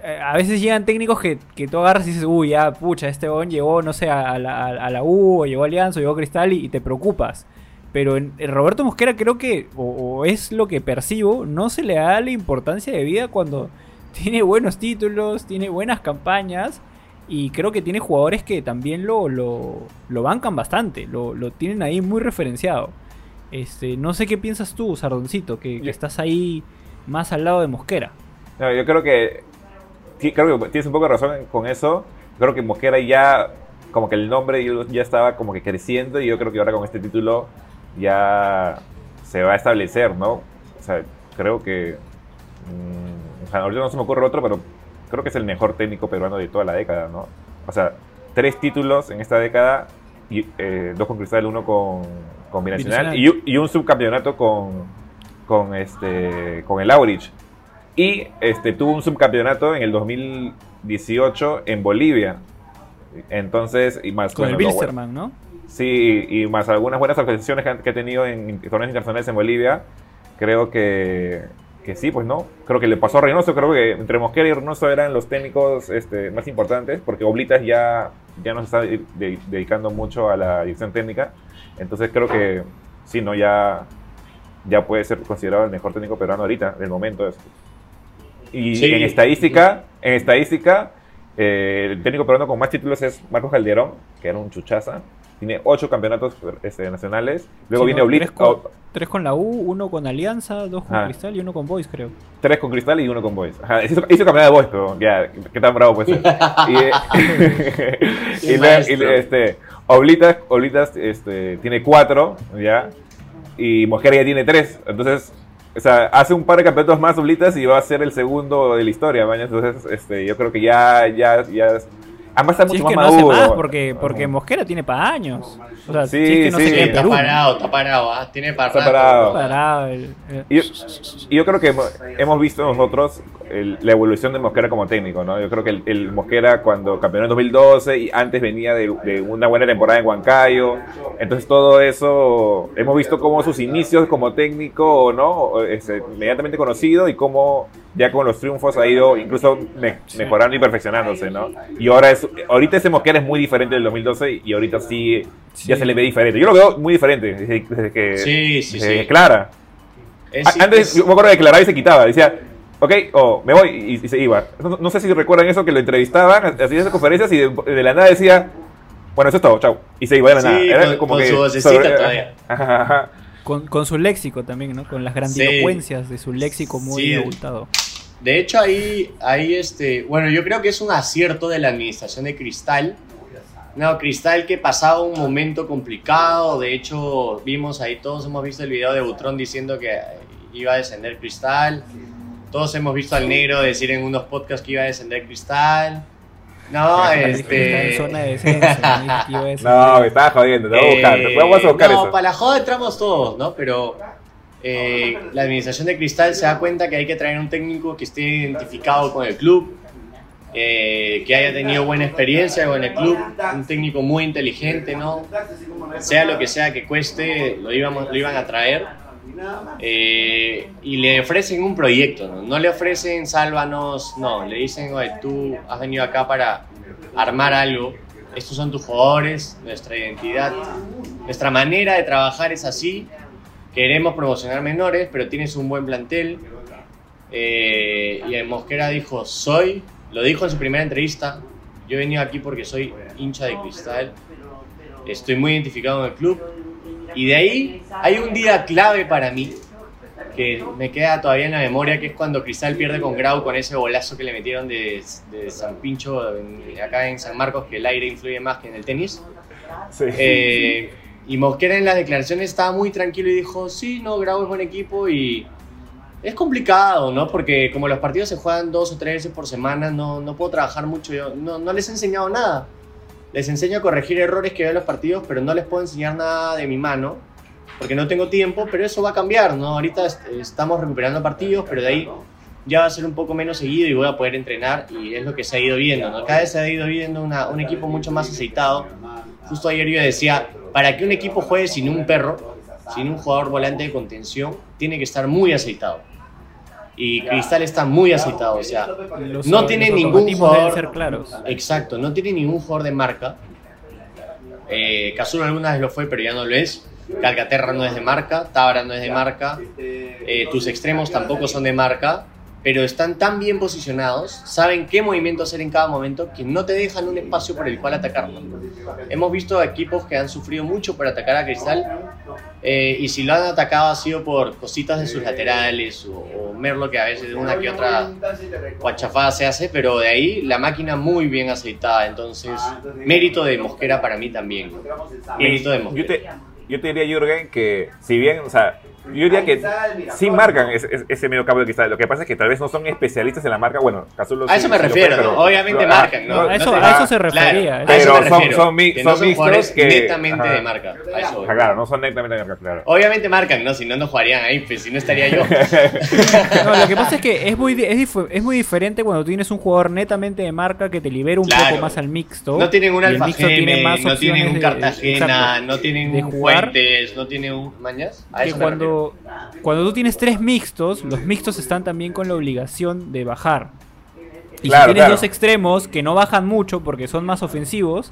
eh, a veces llegan técnicos que, que tú agarras y dices, uy, ya, pucha, este bon llegó, no sé, a la, a- la U, o llegó a Alianza, o llegó a Cristal y, y te preocupas. Pero en, en Roberto Mosquera creo que, o, o es lo que percibo, no se le da la importancia de vida cuando tiene buenos títulos, tiene buenas campañas y creo que tiene jugadores que también lo, lo, lo bancan bastante, lo, lo tienen ahí muy referenciado. Este, no sé qué piensas tú, Sardoncito, que, estás ahí más al lado de Mosquera. No, yo creo que creo que tienes un poco de razón con eso. Creo que Mosquera ya como que el nombre ya- estaba como que creciendo y yo creo que ahora con este título ya se va a establecer, ¿no? O sea, creo que mm, o sea, ahorita no se me ocurre otro, pero creo que es el mejor técnico peruano de toda la década, ¿no? O sea, tres títulos en esta década, y, eh, dos con Cristal, uno con, con Binacional, Binacional. y, un- y un subcampeonato con, con, este, con el Aurich. Y este, tuvo un subcampeonato en el 2018 en Bolivia. Entonces, y más Con el bueno, no, Bilsterman, ¿no? Sí, y y más algunas buenas actuaciones que, ha tenido en torneos internacionales en Bolivia. Creo que, que sí, pues no. Creo que le pasó a Reynoso. Creo que entre Mosquera y Reynoso eran los técnicos este, más importantes, porque Oblitas ya, ya no se está de- de- dedicando mucho a la dirección técnica. Entonces creo que sí, no, ya, ya puede ser considerado el mejor técnico peruano ahorita, del momento. Y Sí. en estadística, en estadística, eh, el técnico peruano con más títulos es Marcos Calderón, que era un chuchaza. Tiene ocho campeonatos este, nacionales. Luego Sí, viene no, Oblitas. tres, con, tres con la U, uno con Alianza, dos con Ah. Cristal y uno con Boys, creo. Tres con Cristal y uno con Boys. Ajá, hizo, hizo campeonato de Boys, pero ya, qué tan bravo puede ser. Y, eh, y, y, este, Oblitas, Oblitas este, tiene cuatro, ¿ya? Y Mosquera ya tiene tres. Entonces, o sea, hace un par de campeonatos más Oblitas y va a ser el segundo de la historia, ¿maña? Entonces, este, yo creo que ya, ya, ya Además está Si mucho es que más no hace maduro. más, porque, porque Mosquera tiene para años. O sea, Sí, si es que no sí. se queda en Está parado, está parado, ¿ah? Tiene para Está parado. Parado, el- el- Y yo, yo creo que hemos- visto nosotros el- la evolución de Mosquera como técnico, ¿no? Yo creo que el, el Mosquera cuando campeonó en 2012 y antes venía de, de una buena temporada en Huancayo, entonces todo eso, hemos visto cómo sus inicios como técnico, ¿no? Este, inmediatamente conocido y cómo ya con los triunfos ha ido incluso me- mejorando y perfeccionándose, ¿no? Y ahora es, ahorita ese Mosquera es muy diferente del 2012 y ahorita sí, ya Sí. se le ve diferente. Yo lo veo muy diferente desde, desde que... Sí, sí, desde sí. Clara. Es- Antes, es- yo me acuerdo de que la radio se quitaba, decía, ok, o me voy, y, y se iba. No, no sé si recuerdan eso, que lo entrevistaban, hacía esas conferencias y de, de la nada decía, bueno, eso es todo, chau. Y se iba de la Sí, nada. Era con- como con que su vocecita todavía. Ajá, ajá. con, con su léxico también, ¿no? Con las grandilocuencias de su léxico muy Sí. De hecho, ahí, ahí este, bueno, yo creo que es un acierto de la administración de Cristal. No, Cristal que pasaba un momento complicado. De hecho, vimos ahí, todos hemos visto el video de Butrón diciendo que iba a descender Cristal. Todos hemos visto al negro decir en unos podcasts que iba a descender Cristal. No, en este. zona de descenso. ¿no? Me estaba jodiendo, te voy a buscar, vamos a buscar no, eso. para la joda entramos todos, ¿no? Pero eh, la administración de Cristal se da cuenta que hay que traer un técnico que esté identificado con el club, eh, que haya tenido buena experiencia con el club, un técnico muy inteligente, ¿no? Sea lo que sea que cueste, lo, iban a traer. Eh, y le ofrecen un proyecto, ¿no? No le ofrecen sálvanos, no, le dicen, oye, tú has venido acá para armar algo, estos son tus jugadores, nuestra identidad, nuestra manera de trabajar es así, queremos promocionar menores, pero tienes un buen plantel. Eh, y el Mosquera dijo, soy, lo dijo en su primera entrevista, yo he venido aquí porque soy hincha de cristal, estoy muy identificado en el club. Y de ahí hay un día clave para mí, que me queda todavía en la memoria, que es cuando Cristal pierde con Grau con ese golazo que le metieron de, de San Pincho en- acá en San Marcos, que el aire influye más que en el tenis. Sí. Eh, y Mosquera en las declaraciones estaba muy tranquilo y dijo, sí, no, Grau es buen equipo y es complicado, ¿no? Porque como los partidos se juegan dos o tres veces por semana, no, no puedo trabajar mucho, yo no, no les he enseñado nada. Les enseño a corregir errores que veo en los partidos, pero no les puedo enseñar nada de mi mano, porque no tengo tiempo, pero eso va a cambiar, ¿no? Ahorita est- estamos recuperando partidos, pero de ahí ya va a ser un poco menos seguido y voy a poder entrenar y es lo que se ha ido viendo, ¿no? Cada vez se ha ido viendo una- un equipo mucho más aceitado. Justo ayer yo decía, para que un equipo juegue sin un perro, sin un jugador volante de contención, tiene que estar muy aceitado. Y Cristal está muy aceitado, o sea, Los- no tiene ningún jugador- ser claros. Exacto, no tiene ningún jugador de marca. Eh, Cazorla alguna vez lo fue, pero ya no lo es. Calcaterra no es de marca, Tabra no es de marca. Eh, tus extremos tampoco son de marca, pero están tan bien posicionados, saben qué movimiento hacer en cada momento, que no te dejan un espacio por el cual atacarlo. Hemos visto equipos que han sufrido mucho por atacar a Cristal, eh, y si lo han atacado ha sido por cositas de sus laterales o, o Merlo que a veces de una que otra guachafada se hace, pero de ahí la máquina muy bien aceitada. Entonces, mérito de Mosquera para mí también. Mérito de Yo Mosquera. te, yo te diría, Jürgen, que si bien, o sea, yo diría que sí marcan ese, ese- medio campo de cristal. Lo que pasa es que tal vez no son especialistas en la marca. Bueno, Cazulo A sí- eso me sí refiero, fue, pero- ¿no? obviamente pero- ah, marcan, ¿no? a eso- a eso se refería, eso son- son mi- que son no son mixtos jugadores que- netamente ajá. de marca. A eso voy. Claro, no son netamente de marca, claro. Obviamente marcan, ¿no? Si no, no jugarían ahí, pues si no estaría yo. No, lo que pasa es que es muy, es, dif- es muy diferente cuando tienes un jugador netamente de marca que te libera un Claro. poco más al mixto. No tienen un Alfa mixto tiene más no tienen un Cartagena, no tienen un. Fuentes, no tienen un Mañas. A eso me cuando, cuando tú tienes tres mixtos, los mixtos están también con la obligación de bajar. Y Claro, si tienes claro. dos extremos que no bajan mucho porque son más ofensivos,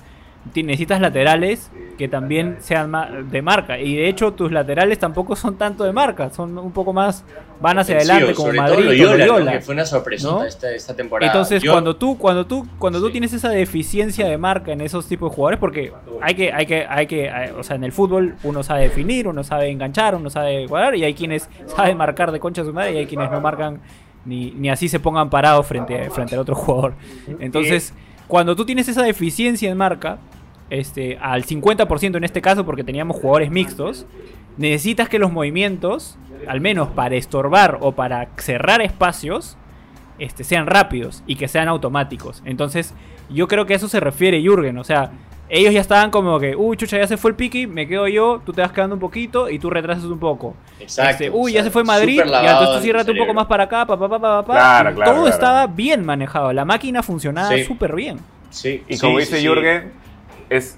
necesitas laterales que también sean ma- de marca. Y de hecho tus laterales tampoco son tanto de marca, son un poco más, van hacia adelante como Sobre Madrid todo Loyola, que fue una sorpresota ¿no? esta, esta temporada. Entonces, Yo- cuando tú, cuando tú, cuando tú tienes esa deficiencia de marca en esos tipos de jugadores, porque hay que, hay que, hay que, hay- o sea, en el fútbol uno sabe definir, uno sabe enganchar, uno sabe cuadrar, y hay quienes saben marcar de concha a su madre, y hay quienes no marcan ni, ni así se pongan parados frente, a- frente al otro jugador. Entonces, cuando tú tienes esa deficiencia en marca, este, al 50% en este caso, porque teníamos jugadores mixtos, necesitas que los movimientos, al menos para estorbar o para cerrar espacios, este, sean rápidos y que sean automáticos. Entonces, Yo creo que a eso se refiere Jürgen, o sea, ellos ya estaban como que, uy, chucha, ya se fue el piqui, me quedo yo, tú te vas quedando un poquito y tú retrasas un poco. Exacto. Este, uy, ya se fue Madrid, ya tú el ciérrate un poco más para acá, pa, pa, pa, pa, pa, Claro, claro, Todo claro. estaba bien manejado, la máquina funcionaba Sí. súper bien. Sí, Y sí, como sí, dice sí. Jürgen, es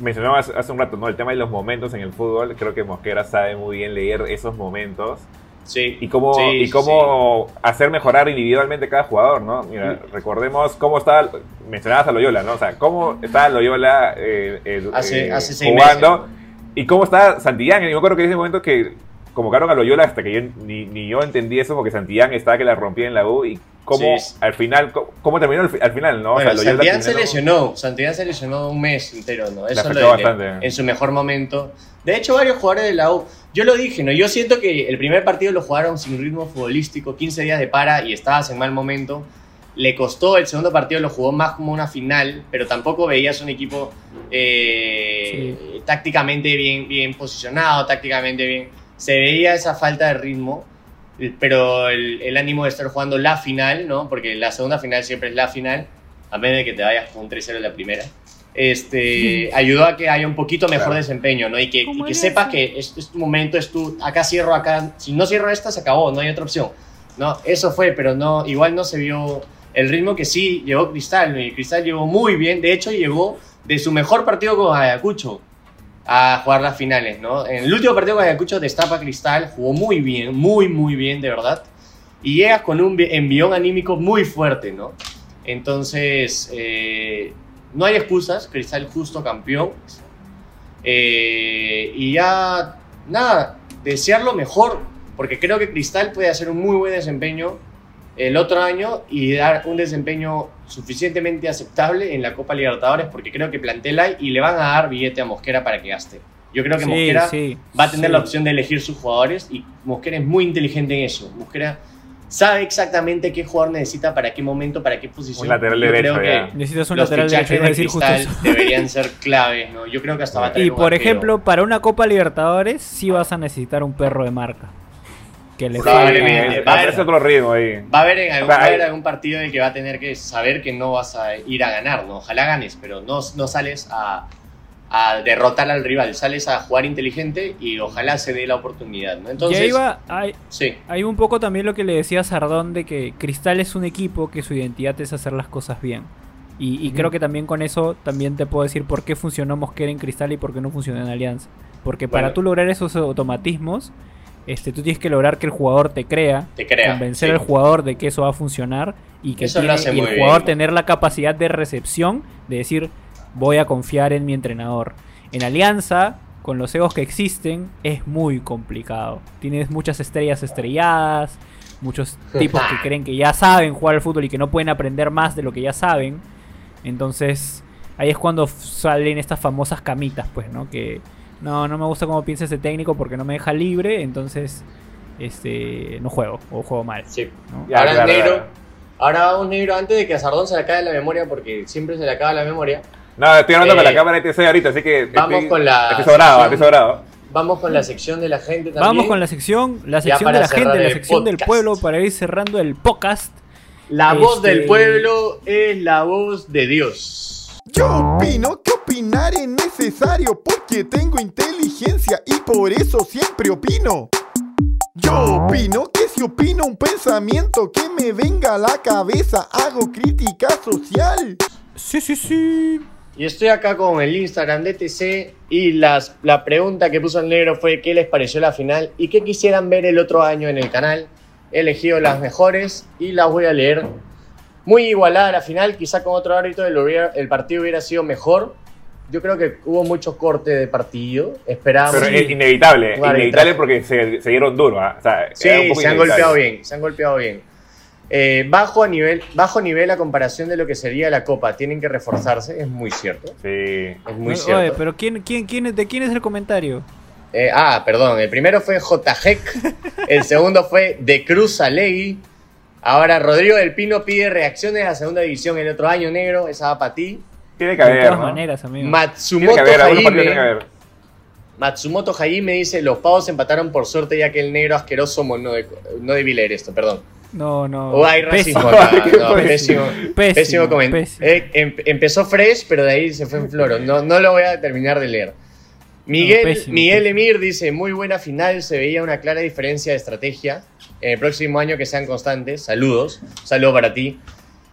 mencionaba hace un rato, ¿no? El tema de los momentos en el fútbol. Creo que Mosquera sabe muy bien leer esos momentos Sí. y cómo, Sí, y sí, cómo hacer mejorar individualmente cada jugador, ¿no? Mira, recordemos cómo estaba, mencionabas a Loyola, ¿no? O sea, cómo estaba Loyola eh, eh, Hace- eh, hace seis jugando y cómo está Santillán. Y me acuerdo que en ese momento que convocaron a Loyola hasta que yo ni, ni yo entendí eso porque Santillán estaba que la rompía en la U y cómo Sí. al final, cómo, cómo terminó al, fi- al final, ¿no? Bueno, o sea, Loyola Santillán se lesionó. Santillán se lesionó un mes entero, ¿no? Eso lo bastante. en su mejor momento. De hecho, varios jugadores de la U. Yo lo dije, ¿no? Yo siento que el primer partido lo jugaron sin ritmo futbolístico, 15 días de para y estabas en mal momento. Le costó, el segundo partido lo jugó más como una final, pero tampoco veías un equipo eh, tácticamente bien, bien posicionado, tácticamente bien. Se veía esa falta de ritmo, pero el, el ánimo de estar jugando la final, ¿no? Porque la segunda final siempre es la final, a menos de que te vayas con un 3-0 en la primera. Este, ayudó a que haya un poquito mejor Claro. desempeño, ¿no? Y que, y que sepas que es, es tu momento, es tu, acá cierro, acá, si no cierro esta, se acabó, no hay otra opción. No, eso fue, pero no, igual no se vio el ritmo que sí llevó Cristal, ¿no? y Cristal llegó muy bien, de hecho llegó de su mejor partido con Ayacucho a jugar las finales, ¿no? En el último partido con Ayacucho destapa Cristal, jugó muy bien, muy, muy bien, de verdad, y llegas con un vi- envión anímico muy fuerte, ¿no? Entonces, eh, no hay excusas, Cristal justo campeón, eh, y ya, nada, desear lo mejor, porque creo que Cristal puede hacer un muy buen desempeño el otro año y dar un desempeño suficientemente aceptable en la Copa Libertadores, porque creo que plantel hay y le van a dar billete a Mosquera para que gaste. Yo creo que Sí, Mosquera sí, va a tener sí. la opción de elegir sus jugadores y Mosquera es muy inteligente en eso. Mosquera sabe exactamente qué jugador necesita, para qué momento, para qué posición. Un lateral Yo derecho, creo que ya. Necesitas un los lateral derecho, de decir justo eso. deberían ser claves, ¿no? Yo creo que hasta va a traer Y un por arquero. ejemplo, para una Copa Libertadores sí vas a necesitar un perro de marca. Que le Probablemente. falta- va a haber- otro ritmo ahí. Va a haber en algún, Va, va a haber hay- algún partido en el que va a tener que saber que no vas a ir a ganar, ¿no? Ojalá ganes, pero no, no sales a, a derrotar al rival, sales a jugar inteligente y ojalá se dé la oportunidad, ¿no? Entonces, y ahí va, hay, sí, hay un poco también lo que le decía a Sardón de que Cristal es un equipo que su identidad es hacer las cosas bien. Y, y creo que también con eso también te puedo decir por qué funcionó Mosquera en Cristal y por qué no funcionó en Alianza. Porque para tú lograr esos automatismos, este, tú tienes que lograr que el jugador te crea, te crea. convencer sí. al jugador de que eso va a funcionar y que tiene- y el jugador bien. tener la capacidad de recepción de decir voy a confiar en mi entrenador. En Alianza, con los egos que existen, es muy complicado. Tienes muchas estrellas estrelladas, muchos tipos que creen que ya saben jugar al fútbol y que no pueden aprender más de lo que ya saben. Entonces, ahí es cuando salen estas famosas camitas, pues, ¿no? Que no, no me gusta cómo piensa ese técnico porque no me deja libre, entonces este no juego o juego mal. Sí. ¿no? Ya, ahora claro, negro, claro. ahora un negro antes de que a Sardón se le acabe la memoria, porque siempre se le acaba la memoria. No, estoy hablando Eh, con la cámara de TC ahorita, así que. vamos estoy, con la Estoy sobrado, sección. estoy sobrado. Vamos con la sección de la gente también. Vamos con la sección, la sección de la gente, la sección del pueblo para ir cerrando el podcast. La voz Este- del pueblo es la voz de Dios. Yo opino que opinar es necesario porque tengo inteligencia y por eso siempre opino. Yo opino que si opino un pensamiento que me venga a la cabeza, hago crítica social. Sí, sí, sí. Y estoy acá con el Instagram de TC y las, la pregunta que puso el negro fue qué les pareció la final y qué quisieran ver el otro año en el canal. He elegido las mejores y las voy a leer. Muy igualada la final, quizá con otro árbitro el, hubiera- el partido hubiera sido mejor. Yo creo que hubo mucho corte de partido. Esperábamos. Pero es inevitable, inevitable porque se, se dieron duro. O sea, Sí, era un poco se han golpeado bien, se han golpeado bien. Eh, bajo, a nivel, bajo nivel a comparación de lo que sería la Copa. Tienen que reforzarse, es muy cierto. Sí. Es muy Oye, cierto. pero ¿quién, quién, quién, es- ¿de quién es el comentario? Eh, ah, perdón. El primero fue JHEC. el segundo fue De Cruz Alegui. Ahora Rodrigo del Pino pide reacciones a la segunda división el otro año, negro. Esa va para ti. Tiene que de haber, todas ¿no? maneras, amigo. Tiene Matsumoto que haber, tiene que Jaime. haber. Matsumoto Jaime dice: Los pavos empataron por suerte, ya que el negro asqueroso. No de, no de Viler, esto, perdón. No, no. O hay pésimo. racismo acá. No, pésimo. Pésimo, Pésimo pésimo. Eh, em- empezó fresh, pero de ahí se fue en floro. No, no lo voy a terminar de leer. Miguel, No, pésimo, Miguel. Emir dice, muy buena final, se veía una clara diferencia de estrategia. En el próximo año que sean constantes. Saludos. Un saludo para ti.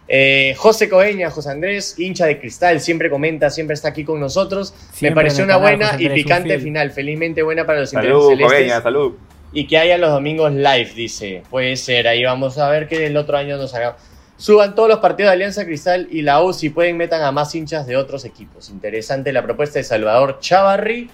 Eh, José Coeña, José Andrés, hincha de cristal, siempre comenta, siempre está aquí con nosotros. Me pareció una canal, buena y picante final. Felizmente buena para los Salud, intereses celestes. Coveña, salud. Y que haya los domingos live, dice. Puede ser, ahí vamos a ver que el otro año nos haga. Suban todos los partidos de Alianza Cristal y la U, si pueden, metan a más hinchas de otros equipos. Interesante la propuesta de Salvador Chavarri.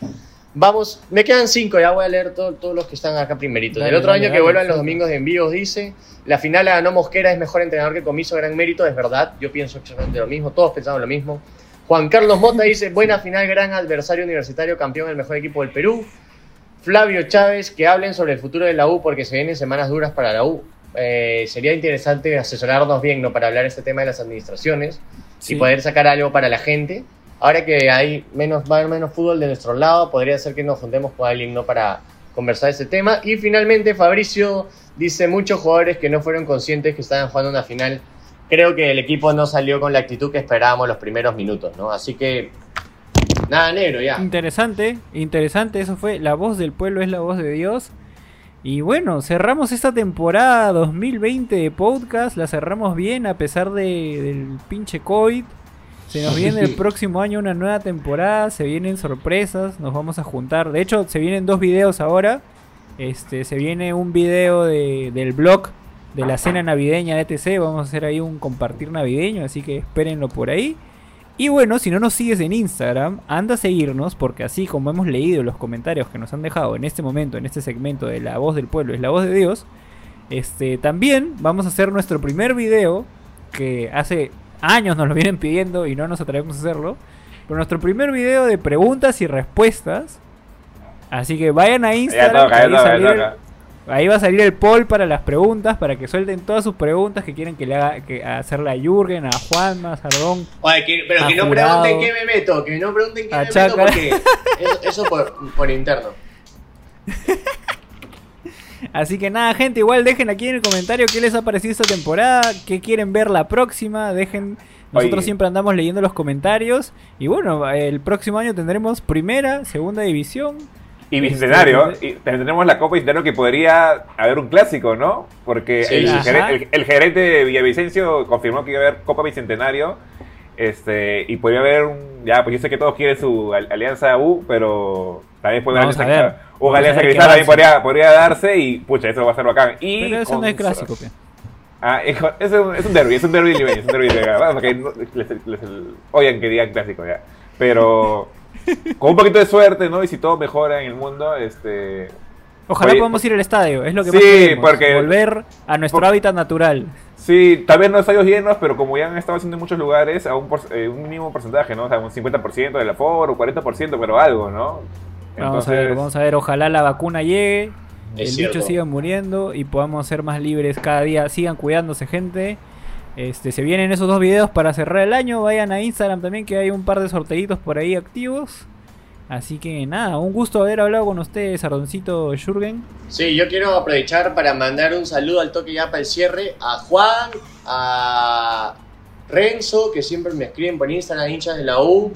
Vamos, me quedan cinco, ya voy a leer todo- todos los que están acá primeritos. Dale, el otro dale, año que vuelvan los domingos de envíos, dice. La final la ganó Mosquera, es mejor entrenador que Comiso, gran mérito, es verdad. Yo pienso exactamente lo mismo, todos pensamos lo mismo. Juan Carlos Mota dice, buena final, gran adversario universitario, campeón, el mejor equipo del Perú. Flavio Chávez, que hablen sobre el futuro de la U porque se vienen semanas duras para la U. Eh, sería interesante asesorarnos bien ¿no? para hablar este tema de las administraciones Sí. y poder sacar algo para la gente. Ahora que hay menos, haber menos fútbol de nuestro lado, podría ser que nos juntemos con alguien ¿no? para conversar este tema. Y finalmente Fabricio dice muchos jugadores que no fueron conscientes que estaban jugando una final. Creo que el equipo no salió con la actitud que esperábamos los primeros minutos, ¿no? Así que nada negro ya. Interesante, interesante, eso fue La voz del pueblo es la voz de Dios. Y bueno, cerramos esta temporada 2020 de podcast, la cerramos bien a pesar de, del pinche COVID. Se nos viene el próximo año una nueva temporada, se vienen sorpresas, nos vamos a juntar. De hecho, se vienen dos videos ahora. Este, se viene un video de, del blog de la cena navideña de ETC. Vamos a hacer ahí un compartir navideño, así que espérenlo por ahí. Y bueno, si no nos sigues en Instagram, anda a seguirnos porque así como hemos leído los comentarios que nos han dejado en este momento, en este segmento de La Voz del Pueblo es la Voz de Dios, este, también vamos a hacer nuestro primer video que hace años nos lo vienen pidiendo y no nos atrevemos a hacerlo. Pero nuestro primer video de preguntas y respuestas. Así que vayan a Instagram. toca, ahí, ya toca, salir ya el- toca. ahí va a salir el poll para las preguntas, para que suelten todas sus preguntas que quieren que le haga que hacerle a Jürgen, a Juanma, a Sardón. Oye, que- pero A que no pregunten qué me meto, que no pregunten qué me Chaca. meto porque eso, eso por, por interno. Así que nada, gente, igual dejen aquí en el comentario qué les ha parecido esta temporada, qué quieren ver la próxima, dejen... Nosotros Oye. siempre andamos leyendo los comentarios y bueno, el próximo año tendremos primera, segunda división. Y Bicentenario, Este, y tenemos la Copa Bicentenario que podría haber un clásico, ¿no? Porque Sí, el, ajá. gere- el- el gerente de Villavicencio confirmó que iba a haber Copa Bicentenario. Este, y podría haber un. Ya, pues yo sé que todos quieren su al- alianza U, pero también puede haber Vamos alianza, Vamos a alianza qué cristal también podría, podría darse y pucha, eso va a ser bacán. Y Pero eso con- no es clásico, pe. Ah, hijo, es un, es un derby, es un derby limeño, es un derby limeño, les, les- oigan que digan clásico ya. Pero con un poquito de suerte, ¿no? Y si todo mejora en el mundo, este... Ojalá Oye, podamos ir al estadio, es lo que sí, más queremos, porque- volver a nuestro por- hábitat natural. Sí, tal vez no estadios llenos, pero como ya han estado haciendo en muchos lugares, a un, por- eh, un mínimo porcentaje, ¿no? O sea, un 50% del aforo, 40%, pero algo, ¿no? Vamos a ver, vamos a ver, ojalá la vacuna llegue, Es el cierto. bicho siga muriendo y podamos ser más libres cada día. Sigan cuidándose, gente. Este, se vienen esos dos videos para cerrar el año. Vayan a Instagram también, que hay un par de sorteitos por ahí activos. Así que nada, un gusto haber hablado con ustedes, Sardoncito Jürgen. Sí, yo quiero aprovechar para mandar un saludo al toque ya para el cierre a Juan, a Renzo, que siempre me escriben por Instagram, hinchas de la U.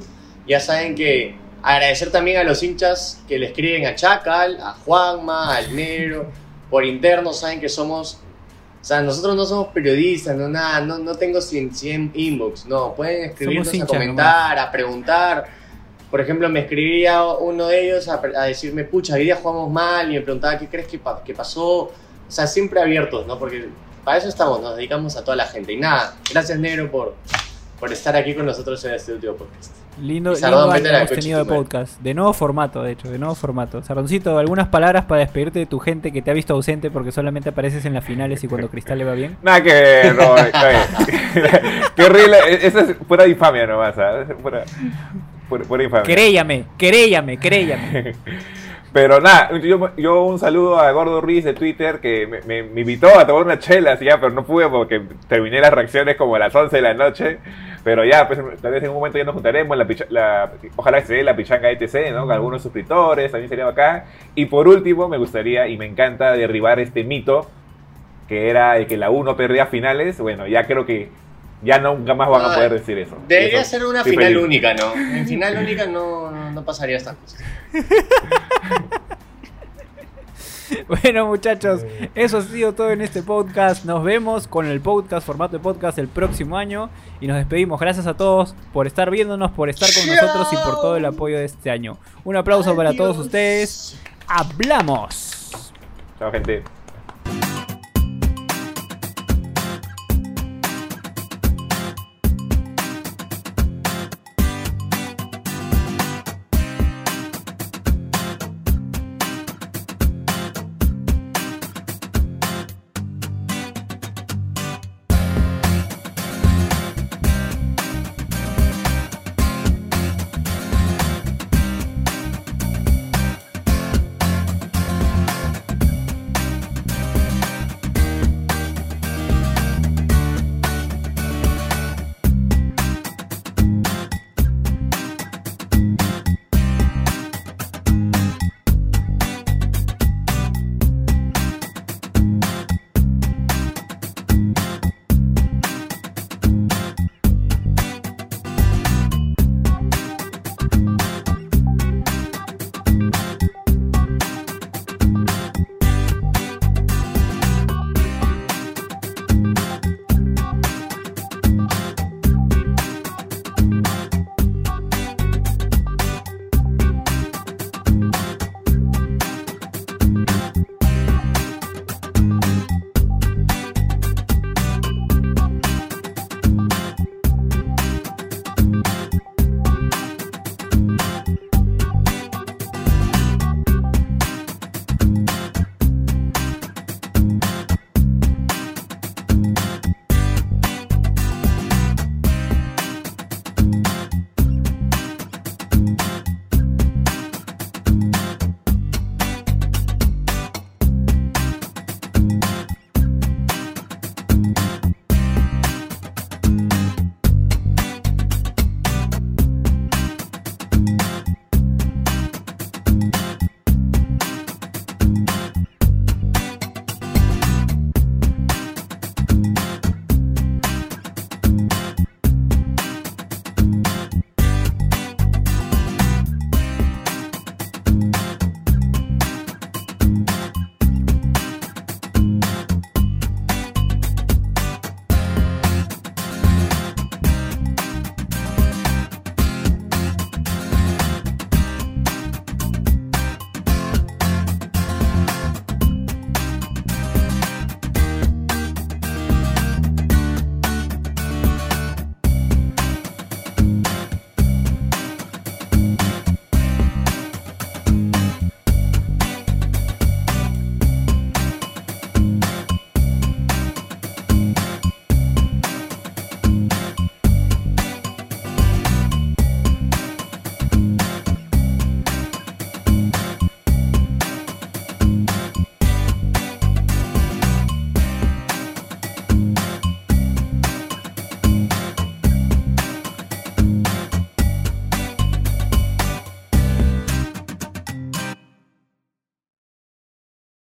Ya saben que agradecer también a los hinchas que le escriben a Chacal, a Juanma, al Negro, por interno, saben que somos... O sea, nosotros no somos periodistas, no nada, no, no tengo 100, 100 inbox, no, pueden escribirnos a comentar, a preguntar. Por ejemplo, me escribía uno de ellos a, a decirme, pucha, hoy día jugamos mal, y me preguntaba, ¿qué crees que, pa- que pasó? O sea, siempre abiertos, ¿no? Porque para eso estamos, nos dedicamos a toda la gente. Y nada, gracias Negro por, por estar aquí con nosotros en este último podcast. Lindo, lindo hemos tenido de podcast. De nuevo formato, de hecho, de nuevo formato. Sardoncito, ¿algunas palabras para despedirte de tu gente que te ha visto ausente porque solamente apareces en las finales y cuando Cristal le va bien? Nada que ver, no, está bien. Qué horrible, e-, esa es pura infamia nomás, ¿sabes? Pura, pura, pura infamia. Queréllame, queréllame, queréllame. Pero nada, yo, yo un saludo a Gordo Ruiz de Twitter que me, me- me invitó a tomar una chela, así ya, pero no pude porque terminé las reacciones como a las 11 de la noche. Pero ya, pues tal vez en un momento ya nos juntaremos, la, la- ojalá que se dé la pichanga ETC, ¿no? Con algunos suscriptores, también sería acá. Y por último, me gustaría y me encanta derribar este mito que era de que la U no perdía finales, bueno, ya creo que ya nunca más van a Ah, poder decir eso. Debería Eso, ser una final feliz. única, ¿no? En final única no, no, no pasaría estas cosas. Bueno, muchachos, eso ha sido todo en este podcast. Nos vemos con el podcast, formato de podcast, el próximo año. Y nos despedimos. Gracias a todos por estar viéndonos, por estar con nosotros y por todo el apoyo de este año. Un aplauso para todos ustedes. ¡Hablamos! Chao, gente.